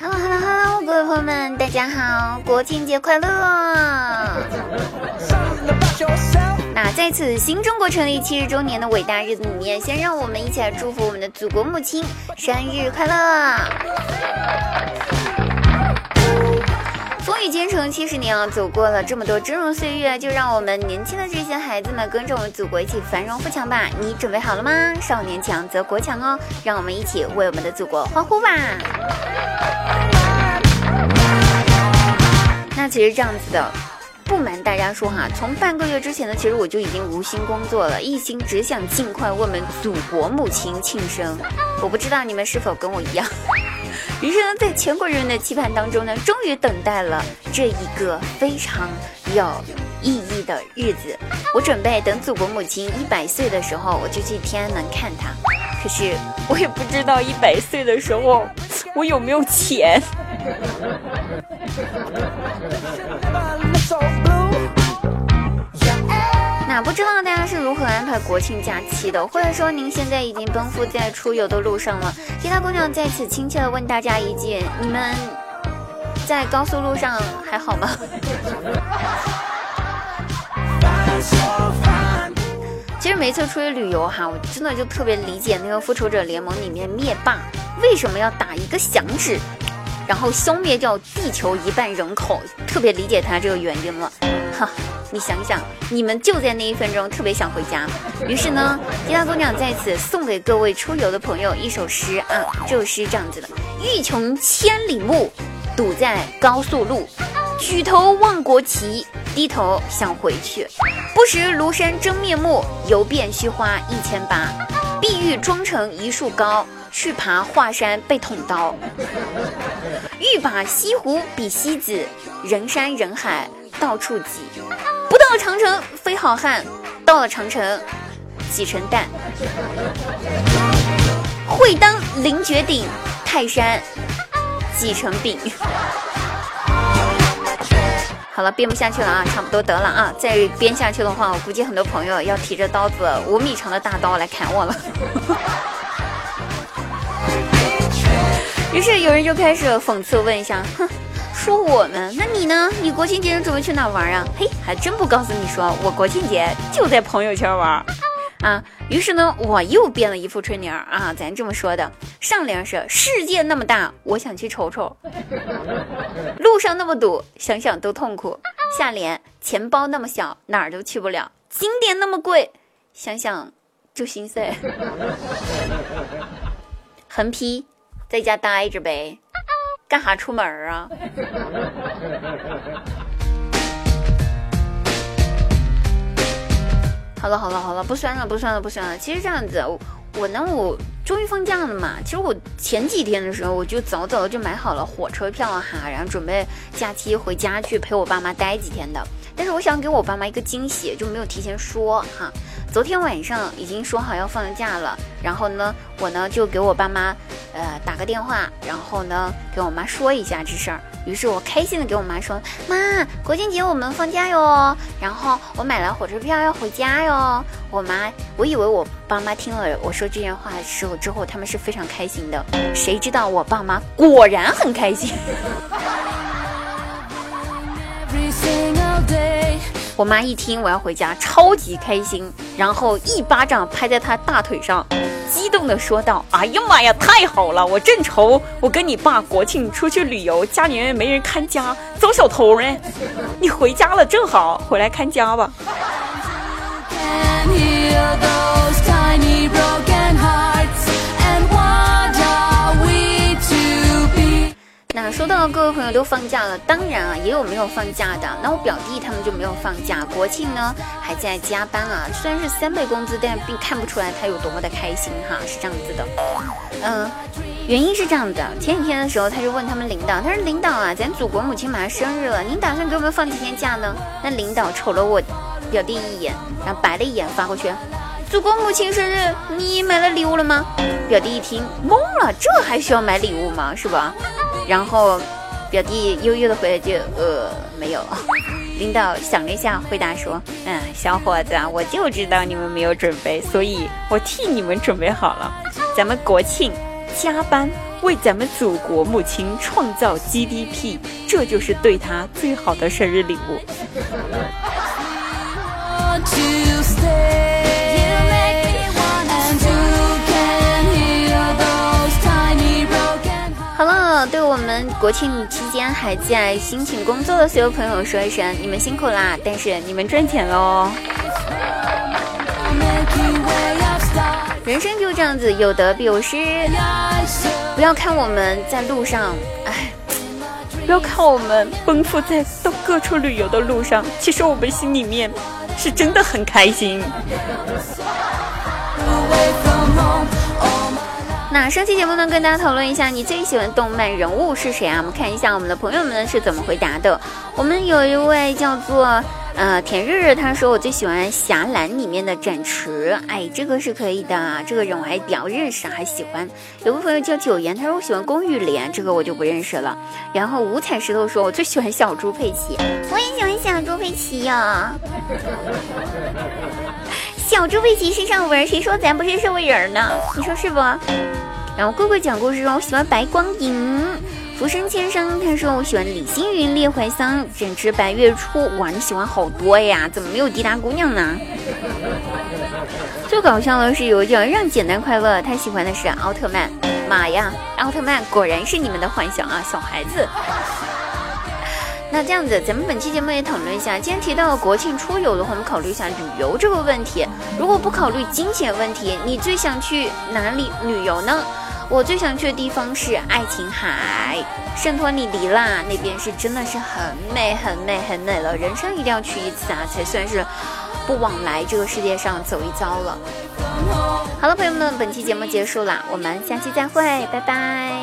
Hello Hello Hello，各位朋友们，大家好，国庆节快乐！那在此新中国成立七十周年的伟大日子里面，先让我们一起来祝福我们的祖国母亲生日快乐！风雨兼程七十年啊，走过了这么多峥嵘岁月，就让我们年轻的这些孩子们跟着我们祖国一起繁荣富强吧！你准备好了吗？少年强则国强哦，让我们一起为我们的祖国欢呼吧！那其实这样子的，不瞒大家说哈，从半个月之前呢，其实我就已经无心工作了，一心只想尽快为我们祖国母亲庆生。我不知道你们是否跟我一样。于是呢，在全国人民的期盼当中呢，终于等待了这一个非常有意义的日子。我准备等祖国母亲一百岁的时候，我就去天安门看她。可是我也不知道一百岁的时候我有没有钱。如何安排国庆假期的，或者说您现在已经奔赴在出游的路上了？其他姑娘在此亲切的问大家一句：你们在高速路上还好吗？其实每次出去旅游哈，我真的就特别理解那个复仇者联盟里面灭霸为什么要打一个响指，然后消灭掉地球一半人口，特别理解他这个原因了，哈。你想想，你们就在那一分钟特别想回家，于是呢，吉他姑娘在此送给各位出游的朋友一首诗啊，这首诗这样子的：欲穷千里目，堵在高速路，举头望国旗，低头想回去，不识庐山真面目，游遍虚花一千八，碧玉妆成一树高，去爬华山被捅刀，欲把西湖比西子，人山人海到处挤。不到长城非好汉，到了长城挤成蛋。会当凌绝顶，泰山挤成饼。好了，编不下去了啊，差不多得了啊！再编下去的话，我估计很多朋友要提着刀子五米长的大刀来砍我了。于是有人就开始讽刺问一下，哼。说我们，那你呢？你国庆节准备去哪玩啊？嘿，还真不告诉你说，我国庆节就在朋友圈玩啊。于是呢，我又编了一副春联啊，咱这么说的：上联是世界那么大，我想去瞅瞅；路上那么堵，想想都痛苦；下联钱包那么小，哪儿都去不了；景点那么贵，想想就心碎。横批：在家待着呗。干哈出门啊？好了好了好了，不酸了不酸了不酸了。其实这样子，我呢我终于放假了嘛。其实我前几天的时候，我就早早的就买好了火车票哈，然后准备假期回家去陪我爸妈待几天的。但是我想给我爸妈一个惊喜，就没有提前说哈。昨天晚上已经说好要放假了，然后呢，我呢就给我爸妈，呃，打个电话，然后呢给我妈说一下这事儿。于是我开心的给我妈说：“妈，国庆节我们放假哟，然后我买了火车票要回家哟。”我妈，我以为我爸妈听了我说这些话的时候之后，他们是非常开心的。谁知道我爸妈果然很开心。我妈一听我要回家，超级开心，然后一巴掌拍在她大腿上，激动的说道：“哎呀妈呀，太好了！我正愁我跟你爸国庆出去旅游，家里面没人看家，遭小偷呢。你回家了，正好回来看家吧。”到各位朋友都放假了，当然啊，也有没有放假的。那我表弟他们就没有放假，国庆呢还在加班啊。虽然是三倍工资，但并看不出来他有多么的开心哈，是这样子的。嗯，原因是这样子的，前几天的时候他就问他们领导，他说领导啊，咱祖国母亲马上生日了，您打算给我们放几天假呢？那领导瞅了我表弟一眼，然后白了一眼发过去，祖国母亲生日，你买了礼物了吗？表弟一听懵了，这还需要买礼物吗？是吧？然后，表弟悠悠的回了句：“呃，没有。”领导想了一下，回答说：“嗯，小伙子，我就知道你们没有准备，所以我替你们准备好了。咱们国庆加班，为咱们祖国母亲创造 GDP，这就是对她最好的生日礼物。” 国庆期间还在辛勤工作的所有朋友说一声，你们辛苦啦！但是你们赚钱喽。人生就这样子，有得必有失。不要看我们在路上，哎，不要看我们奔赴在到各处旅游的路上，其实我们心里面是真的很开心。那上期节目呢，跟大家讨论一下你最喜欢动漫人物是谁啊？我们看一下我们的朋友们是怎么回答的。我们有一位叫做呃田日日，他说我最喜欢侠岚里面的展翅，哎，这个是可以的，这个人我还比较认识，还喜欢。有个朋友叫九言，他说我喜欢宫玉莲，这个我就不认识了。然后五彩石头说，我最喜欢小猪佩奇，我也喜欢小猪佩奇呀。小猪佩奇是上文，谁说咱不是社会人呢？你说是不？然后贵贵讲故事说，我喜欢白光影，浮生千生。他说我喜欢李星云、烈怀桑、整只白月初。哇，你喜欢好多呀，怎么没有滴答姑娘呢？最搞笑的是有一叫让简单快乐，他喜欢的是奥特曼。妈呀，奥特曼果然是你们的幻想啊，小孩子。那这样子，咱们本期节目也讨论一下。既然提到了国庆出游的话，我们考虑一下旅游这个问题。如果不考虑金钱问题，你最想去哪里旅游呢？我最想去的地方是爱琴海，圣托里尼啦，那边是真的是很美、很美、很美了，人生一定要去一次啊，才算是不枉来这个世界上走一遭了。好了，朋友们，本期节目结束了，我们下期再会，拜拜。